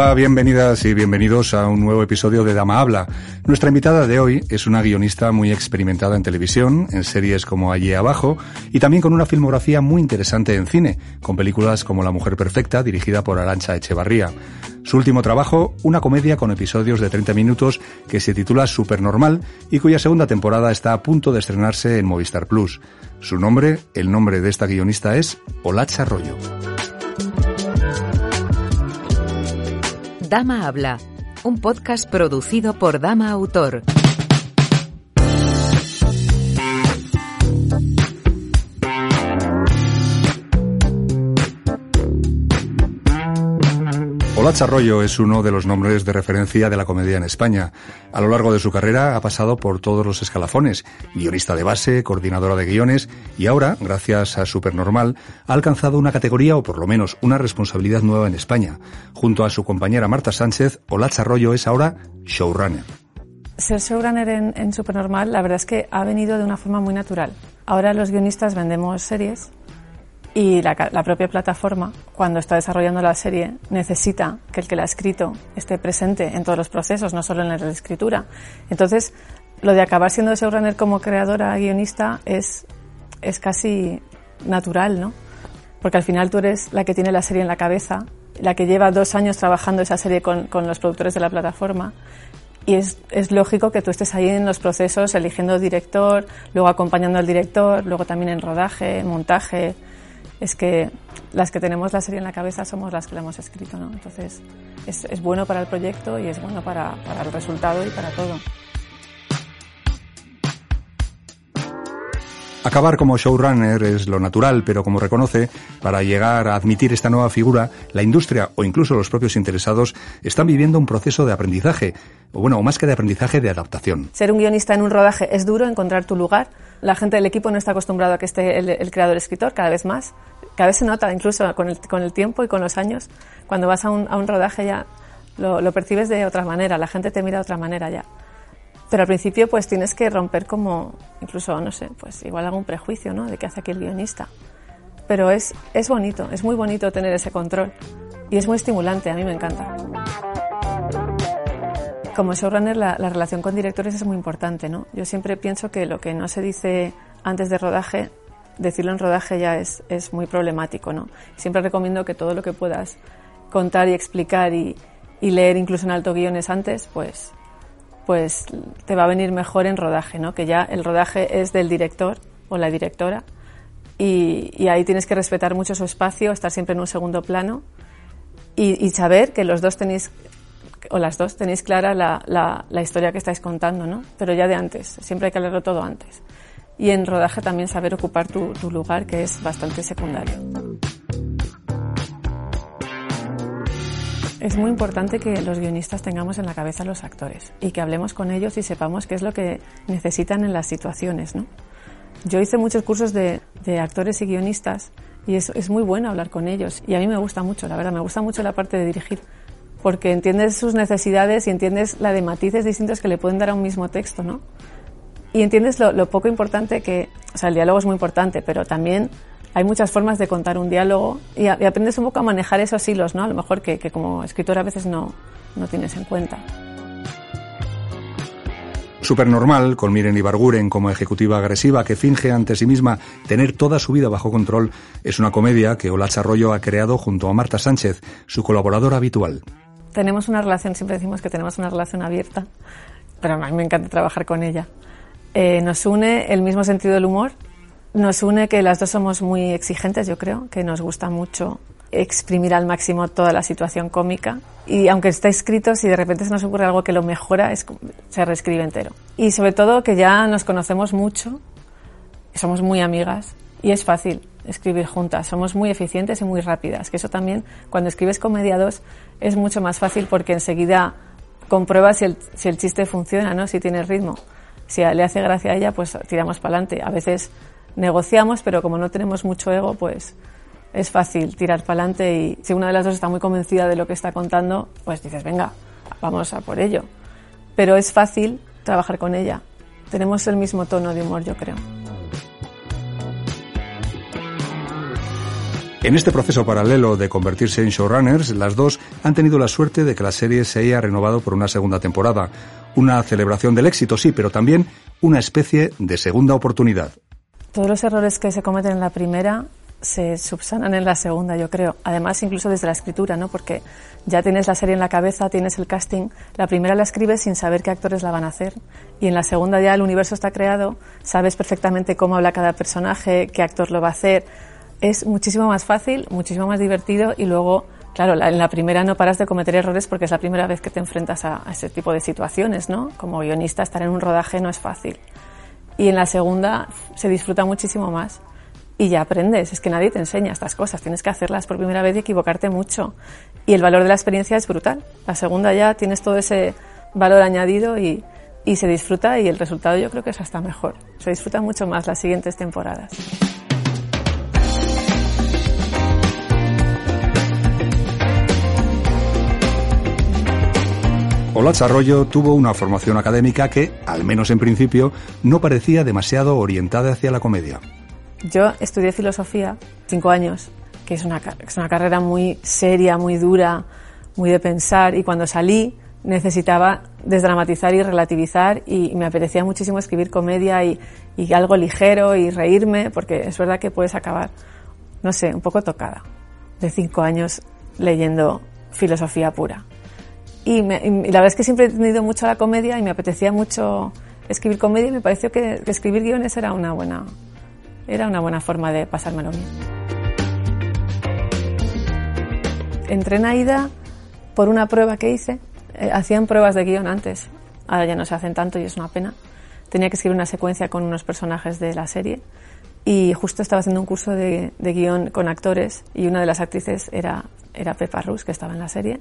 Hola, bienvenidas y bienvenidos a un nuevo episodio de Dama Habla. Nuestra invitada de hoy es una guionista muy experimentada en televisión, en series como Allí Abajo, y también con una filmografía muy interesante en cine, con películas como La Mujer Perfecta, dirigida por Arancha Echevarría. Su último trabajo, una comedia con episodios de 30 minutos que se titula Supernormal y cuya segunda temporada está a punto de estrenarse en Movistar Plus. Su nombre, el nombre de esta guionista es Olacha Arroyo. Dama Habla, un podcast producido por Dama Autor. Olacha Arroyo es uno de los nombres de referencia de la comedia en España. A lo largo de su carrera ha pasado por todos los escalafones, guionista de base, coordinadora de guiones y ahora, gracias a Supernormal, ha alcanzado una categoría o por lo menos una responsabilidad nueva en España. Junto a su compañera Marta Sánchez, Olacha Arroyo es ahora showrunner. Ser showrunner en, en Supernormal, la verdad es que ha venido de una forma muy natural. Ahora los guionistas vendemos series y la, la, propia plataforma, cuando está desarrollando la serie, necesita que el que la ha escrito esté presente en todos los procesos, no solo en la escritura. Entonces, lo de acabar siendo showrunner como creadora, guionista, es, es casi natural, ¿no? Porque al final tú eres la que tiene la serie en la cabeza, la que lleva dos años trabajando esa serie con, con los productores de la plataforma. Y es, es, lógico que tú estés ahí en los procesos, eligiendo director, luego acompañando al director, luego también en rodaje, montaje, es que las que tenemos la serie en la cabeza somos las que la hemos escrito, ¿no? Entonces es, es bueno para el proyecto y es bueno para, para el resultado y para todo. Acabar como showrunner es lo natural, pero como reconoce, para llegar a admitir esta nueva figura, la industria o incluso los propios interesados están viviendo un proceso de aprendizaje, o bueno, o más que de aprendizaje, de adaptación. Ser un guionista en un rodaje es duro, encontrar tu lugar. La gente del equipo no está acostumbrado a que esté el, el creador-escritor, cada vez más. Cada vez se nota, incluso con el, con el tiempo y con los años, cuando vas a un, a un rodaje ya lo, lo percibes de otra manera, la gente te mira de otra manera ya. Pero al principio pues tienes que romper como, incluso, no sé, pues igual algún prejuicio, ¿no? De qué hace aquí el guionista. Pero es, es bonito, es muy bonito tener ese control. Y es muy estimulante, a mí me encanta. Como showrunner la, la relación con directores es muy importante, ¿no? Yo siempre pienso que lo que no se dice antes de rodaje, decirlo en rodaje ya es, es muy problemático, ¿no? Siempre recomiendo que todo lo que puedas contar y explicar y, y leer incluso en alto guiones antes, pues pues te va a venir mejor en rodaje, ¿no? Que ya el rodaje es del director o la directora y, y ahí tienes que respetar mucho su espacio, estar siempre en un segundo plano y, y saber que los dos tenéis o las dos tenéis clara la, la, la, historia que estáis contando, ¿no? Pero ya de antes, siempre hay que hablarlo todo antes. Y en rodaje también saber ocupar tu, tu lugar, que es bastante secundario. Es muy importante que los guionistas tengamos en la cabeza a los actores y que hablemos con ellos y sepamos qué es lo que necesitan en las situaciones, ¿no? Yo hice muchos cursos de, de actores y guionistas y es, es, muy bueno hablar con ellos y a mí me gusta mucho, la verdad, me gusta mucho la parte de dirigir porque entiendes sus necesidades y entiendes la de matices distintos que le pueden dar a un mismo texto, ¿no? Y entiendes lo, lo poco importante que, o sea, el diálogo es muy importante, pero también hay muchas formas de contar un diálogo y, a, y, aprendes un poco a manejar esos hilos, ¿no? A lo mejor que, que como escritor a veces no, no tienes en cuenta. Supernormal, con Miren Ibarguren como ejecutiva agresiva que finge ante sí misma tener toda su vida bajo control, es una comedia que Olacha Arroyo ha creado junto a Marta Sánchez, su colaboradora habitual. Tenemos una relación, siempre decimos que tenemos una relación abierta, pero a mí me encanta trabajar con ella. Eh, nos une el mismo sentido del humor, nos une que las dos somos muy exigentes, yo creo, que nos gusta mucho exprimir al máximo toda la situación cómica y aunque está escrito, si de repente se nos ocurre algo que lo mejora, es, se reescribe entero. Y sobre todo que ya nos conocemos mucho somos muy amigas y es fácil escribir juntas. Somos muy eficientes y muy rápidas, que eso también, cuando escribes con mediados, es mucho más fácil porque enseguida compruebas si el, si el chiste funciona, ¿no? Si tiene ritmo. Si le hace gracia a ella, pues tiramos para adelante. A veces negociamos, pero como no tenemos mucho ego, pues es fácil tirar para adelante y si una de las dos está muy convencida de lo que está contando, pues dices, venga, vamos a por ello. Pero es fácil trabajar con ella. Tenemos el mismo tono de humor, yo creo. En este proceso paralelo de convertirse en showrunners, las dos han tenido la suerte de que la serie se haya renovado por una segunda temporada. Una celebración del éxito, sí, pero también una especie de segunda oportunidad. Todos los errores que se cometen en la primera se subsanan en la segunda, yo creo. Además, incluso desde la escritura, ¿no? Porque ya tienes la serie en la cabeza, tienes el casting. La primera la escribes sin saber qué actores la van a hacer. Y en la segunda ya el universo está creado, sabes perfectamente cómo habla cada personaje, qué actor lo va a hacer es muchísimo más fácil, muchísimo más divertido y luego, claro, en la primera no paras de cometer errores porque es la primera vez que te enfrentas a, ese tipo de situaciones, ¿no? Como guionista estar en un rodaje no es fácil. Y en la segunda se disfruta muchísimo más y ya aprendes, es que nadie te enseña estas cosas, tienes que hacerlas por primera vez y equivocarte mucho. Y el valor de la experiencia es brutal. La segunda ya tienes todo ese valor añadido y, y se disfruta y el resultado yo creo que es hasta mejor. Se disfruta mucho más las siguientes temporadas. Olatz Arroyo tuvo una formación académica que, al menos en principio, no parecía demasiado orientada hacia la comedia. Yo estudié filosofía cinco años, que es una, es una carrera muy seria, muy dura, muy de pensar, y cuando salí necesitaba desdramatizar y relativizar y me apetecía muchísimo escribir comedia y, y, algo ligero y reírme, porque es verdad que puedes acabar, no sé, un poco tocada de cinco años leyendo filosofía pura. Y, la verdad es que siempre he tenido mucho la comedia y me apetecía mucho escribir comedia y me pareció que, escribir guiones era una buena, era una buena forma de pasármelo bien. Entré en AIDA por una prueba que hice. Eh, hacían pruebas de guion antes, ahora ya no se hacen tanto y es una pena. Tenía que escribir una secuencia con unos personajes de la serie y justo estaba haciendo un curso de, de guion con actores y una de las actrices era, era Pepa Rus, que estaba en la serie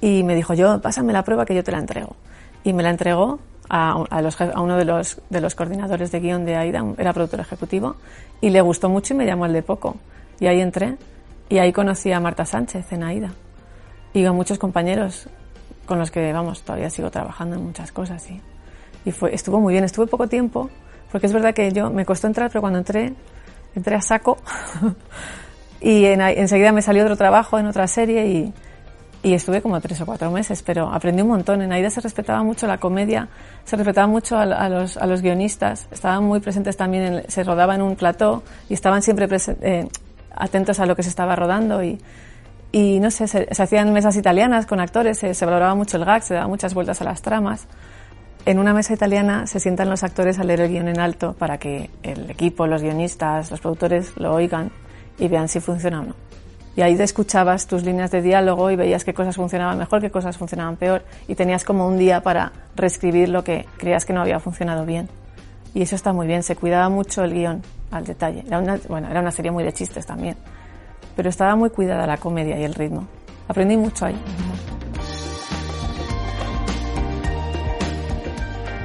y me dijo, yo, pásame la prueba que yo te la entrego. Y me la entregó a, a, uno de los, de los coordinadores de guion de AIDA, era productor ejecutivo, y le gustó mucho y me llamó el de poco. Y ahí entré, y ahí conocí a Marta Sánchez en AIDA. Y a muchos compañeros con los que, vamos, todavía sigo trabajando en muchas cosas. Y, y fue, estuvo muy bien, estuve poco tiempo, porque es verdad que yo me costó entrar, pero cuando entré, entré a saco. y en, enseguida me salió otro trabajo en otra serie y, y estuve como tres o cuatro meses, pero aprendí un montón. En Aida se respetaba mucho la comedia, se respetaba mucho a, los, a los, guionistas, estaban muy presentes también, se rodaba en un plató y estaban siempre eh, atentos a lo que se estaba rodando y, y no sé, se, hacían mesas italianas con actores, se, valoraba mucho el gag, se daba muchas vueltas a las tramas. En una mesa italiana se sientan los actores a leer el guion en alto para que el equipo, los guionistas, los productores lo oigan y vean si funciona o no y ahí te escuchabas tus líneas de diálogo y veías qué cosas funcionaban mejor, qué cosas funcionaban peor y tenías como un día para reescribir lo que creías que no había funcionado bien. Y eso está muy bien, se cuidaba mucho el guion al detalle. Era una, bueno, era una serie muy de chistes también, pero estaba muy cuidada la comedia y el ritmo. Aprendí mucho ahí.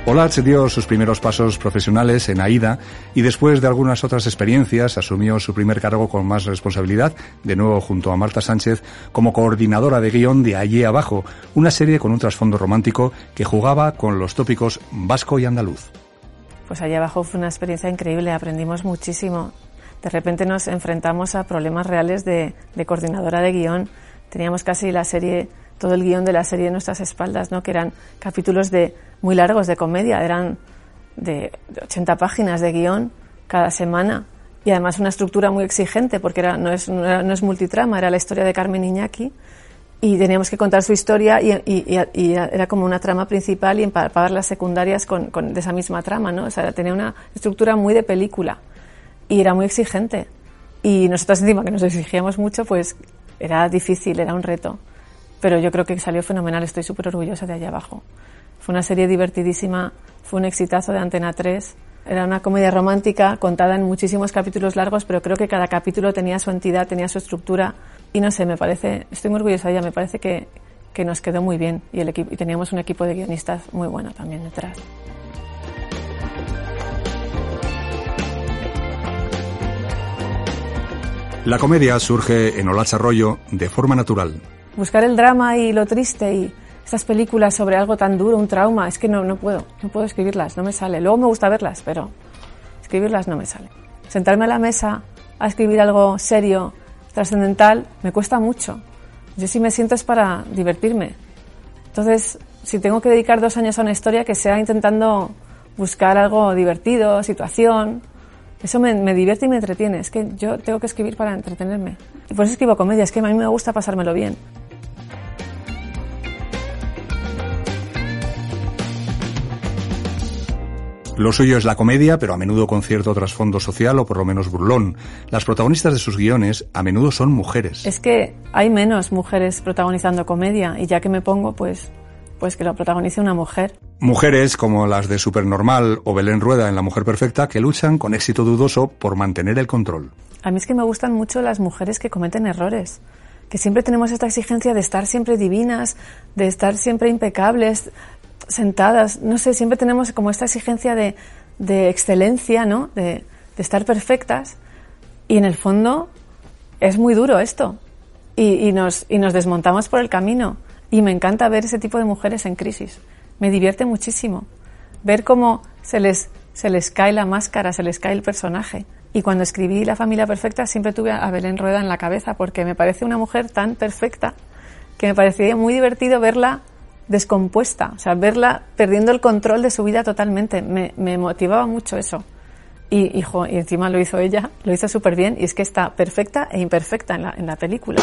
Olatz dio sus primeros pasos profesionales en AIDA y después de algunas otras experiencias asumió su primer cargo con más responsabilidad, de nuevo junto a Marta Sánchez, como coordinadora de guion de Allí Abajo, una serie con un trasfondo romántico que jugaba con los tópicos vasco y andaluz. Pues Allí Abajo fue una experiencia increíble, aprendimos muchísimo. De repente nos enfrentamos a problemas reales de, de coordinadora de guion. Teníamos casi la serie todo el guion de la serie en nuestras espaldas, ¿no? que eran capítulos de, muy largos de comedia, eran de 80 páginas de guion cada semana y además una estructura muy exigente porque era, no, es, no, es multitrama, era la historia de Carmen Iñaki y teníamos que contar su historia y, y, era como una trama principal y empapar las secundarias con, con, de esa misma trama, ¿no? O sea, tenía una estructura muy de película y era muy exigente. Y nosotros encima que nos exigíamos mucho, pues era difícil, era un reto pero yo creo que salió fenomenal, estoy súper orgullosa de allá abajo. Fue una serie divertidísima, fue un exitazo de Antena 3, Era una comedia romántica contada en muchísimos capítulos largos, pero creo que cada capítulo tenía su entidad, tenía su estructura. Y no sé, me parece, estoy muy orgullosa de ella, me parece que, que nos quedó muy bien y, el equipo, y teníamos un equipo de guionistas muy bueno también detrás. La comedia surge en Olacha Arroyo de forma natural. Buscar el drama y lo triste y estas películas sobre algo tan duro, un trauma, es que no, no puedo, no puedo escribirlas, no me sale. Luego me gusta verlas, pero escribirlas no me sale. Sentarme a la mesa a escribir algo serio, trascendental, me cuesta mucho. Yo sí me siento es para divertirme. Entonces, si tengo que dedicar dos años a una historia, que sea intentando buscar algo divertido, situación, eso me, me, divierte y me entretiene. Es que yo tengo que escribir para entretenerme. Y por eso escribo comedia, es que a mí me gusta pasármelo bien. Lo suyo es la comedia, pero a menudo con cierto trasfondo social o por lo menos burlón. Las protagonistas de sus guiones a menudo son mujeres. Es que hay menos mujeres protagonizando comedia y ya que me pongo, pues, pues que lo protagonice una mujer. Mujeres como las de Supernormal o Belén Rueda en La Mujer Perfecta que luchan con éxito dudoso por mantener el control. A mí es que me gustan mucho las mujeres que cometen errores, que siempre tenemos esta exigencia de estar siempre divinas, de estar siempre impecables, sentadas, no sé, siempre tenemos como esta exigencia de, de excelencia, ¿no? De, de, estar perfectas y en el fondo es muy duro esto y, nos, y nos desmontamos por el camino y me encanta ver ese tipo de mujeres en crisis. Me divierte muchísimo ver cómo se les, se les cae la máscara, se les cae el personaje. Y cuando escribí La familia perfecta siempre tuve a Belén Rueda en la cabeza porque me parece una mujer tan perfecta que me parecía muy divertido verla descompuesta, o sea, verla perdiendo el control de su vida totalmente. Me, motivaba mucho eso. Y, hijo, y encima lo hizo ella, lo hizo súper bien, y es que está perfecta e imperfecta la, en la película.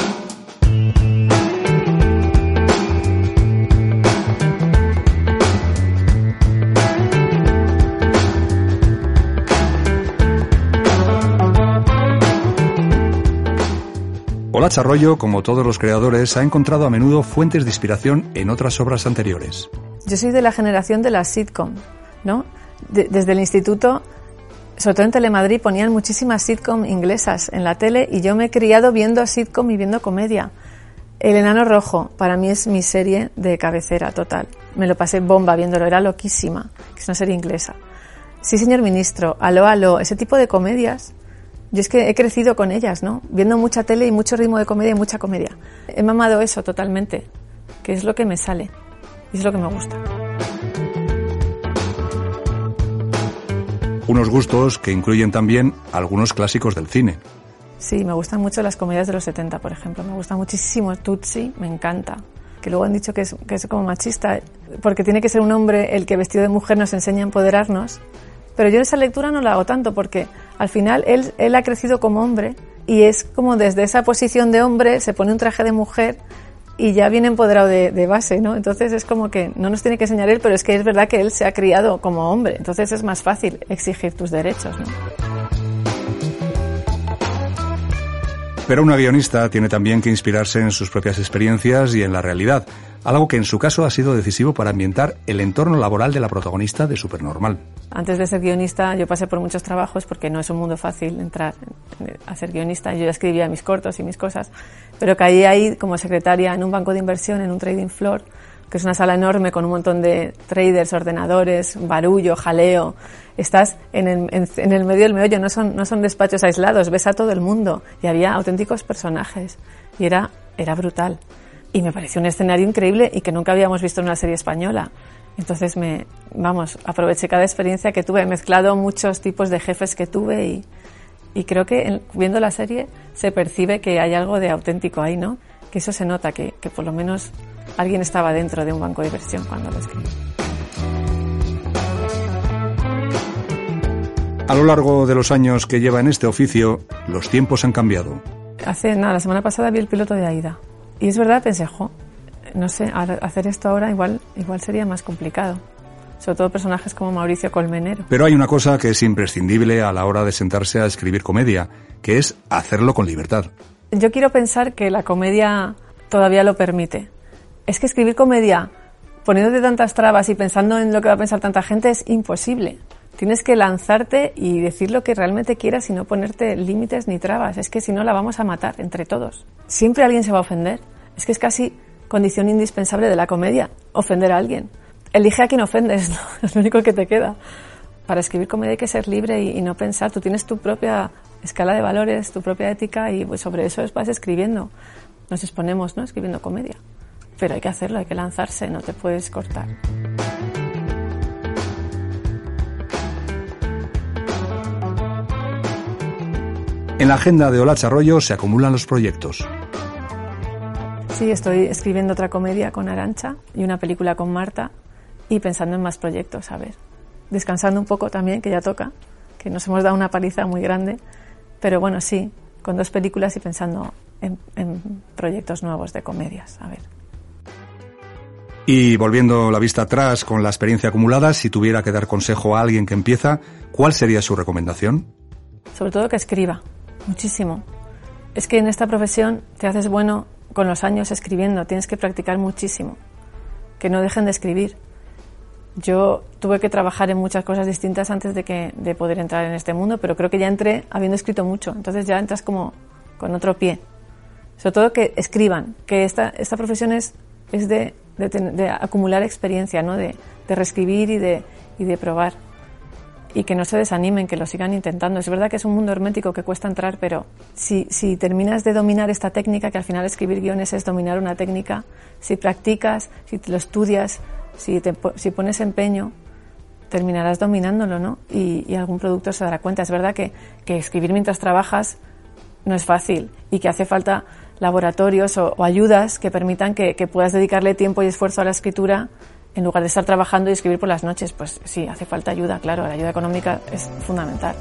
Olacha Arroyo, como todos los creadores, ha encontrado a menudo fuentes de inspiración en otras obras anteriores. Yo soy de la generación de las sitcom, ¿no? De, desde el instituto, sobre todo en Telemadrid, ponían muchísimas sitcom inglesas en la tele y yo me he criado viendo sitcom y viendo comedia. El Enano Rojo, para mí es mi serie de cabecera total. Me lo pasé bomba viéndolo, era loquísima, que es una serie inglesa. Sí, señor ministro, aló, aló, ese tipo de comedias yo es que he crecido con ellas, ¿no? Viendo mucha tele y mucho ritmo de comedia y mucha comedia. He mamado eso totalmente, que es lo que me sale y es lo que me gusta. Unos gustos que incluyen también algunos clásicos del cine. Sí, me gustan mucho las comedias de los 70, por ejemplo. Me gusta muchísimo Tutsi, me encanta. Que luego han dicho que es, que es como machista, porque tiene que ser un hombre el que vestido de mujer nos enseña a empoderarnos. Pero yo esa lectura no la hago tanto porque al final él, él ha crecido como hombre y es como desde esa posición de hombre se pone un traje de mujer y ya viene empoderado de, base, ¿no? Entonces es como que no nos tiene que enseñar él, pero es que es verdad que él se ha criado como hombre, entonces es más fácil exigir tus derechos, ¿no? Pero una guionista tiene también que inspirarse en sus propias experiencias y en la realidad, algo que en su caso ha sido decisivo para ambientar el entorno laboral de la protagonista de Supernormal. Antes de ser guionista yo pasé por muchos trabajos porque no es un mundo fácil entrar a ser guionista. Yo ya escribía mis cortos y mis cosas, pero caí ahí como secretaria en un banco de inversión, en un trading floor, que es una sala enorme con un montón de traders, ordenadores, barullo, jaleo. Estás en el, medio del meollo, no son, no son despachos aislados, ves a todo el mundo y había auténticos personajes y era, era brutal. Y me pareció un escenario increíble y que nunca habíamos visto en una serie española. Entonces me, vamos, aproveché cada experiencia que tuve, he mezclado muchos tipos de jefes que tuve y, y creo que en, viendo la serie se percibe que hay algo de auténtico ahí, ¿no? Que eso se nota, que, que por lo menos alguien estaba dentro de un banco de inversión cuando lo escribí. A lo largo de los años que lleva en este oficio, los tiempos han cambiado. Hace nada, la semana pasada vi el piloto de Aida. Y es verdad, pensé, jo, no sé, hacer esto ahora igual, igual sería más complicado. Sobre todo personajes como Mauricio Colmenero. Pero hay una cosa que es imprescindible a la hora de sentarse a escribir comedia, que es hacerlo con libertad. Yo quiero pensar que la comedia todavía lo permite. Es que escribir comedia poniéndote tantas trabas y pensando en lo que va a pensar tanta gente es imposible. Tienes que lanzarte y decir lo que realmente quieras y no ponerte límites ni trabas. Es que si no la vamos a matar entre todos. Siempre alguien se va a ofender. Es que es casi condición indispensable de la comedia, ofender a alguien. Elige a quien ofendes, es lo único que te queda. Para escribir comedia hay que ser libre y, no pensar. Tú tienes tu propia escala de valores, tu propia ética y pues, sobre eso vas escribiendo. Nos exponemos, ¿no? Escribiendo comedia. Pero hay que hacerlo, hay que lanzarse, no te puedes cortar. En la agenda de Olacha Arroyo se acumulan los proyectos. Sí, estoy escribiendo otra comedia con Arancha y una película con Marta y pensando en más proyectos, a ver. Descansando un poco también, que ya toca, que nos hemos dado una paliza muy grande, pero bueno, sí, con dos películas y pensando en, en proyectos nuevos de comedias, a ver. Y volviendo la vista atrás con la experiencia acumulada, si tuviera que dar consejo a alguien que empieza, ¿cuál sería su recomendación? Sobre todo que escriba, muchísimo. Es que en esta profesión te haces bueno con los años escribiendo, tienes que practicar muchísimo. Que no dejen de escribir. Yo tuve que trabajar en muchas cosas distintas antes de, que, de poder entrar en este mundo, pero creo que ya entré habiendo escrito mucho, entonces ya entras como con otro pie. Sobre todo que escriban, que esta, esta profesión es, es de, de, acumular experiencia, ¿no? de, de reescribir y de, y de probar y que no se desanimen, que lo sigan intentando. Es verdad que es un mundo hermético que cuesta entrar, pero si, si terminas de dominar esta técnica, que al final escribir guiones es dominar una técnica, si practicas, si lo estudias, si, te, si pones empeño, terminarás dominándolo, ¿no? Y, algún producto se dará cuenta. Es verdad que, que, escribir mientras trabajas no es fácil y que hace falta laboratorios o, o ayudas que permitan que, que puedas dedicarle tiempo y esfuerzo a la escritura en lugar de estar trabajando y escribir por las noches, pues sí, hace falta ayuda, claro, la ayuda económica es fundamental.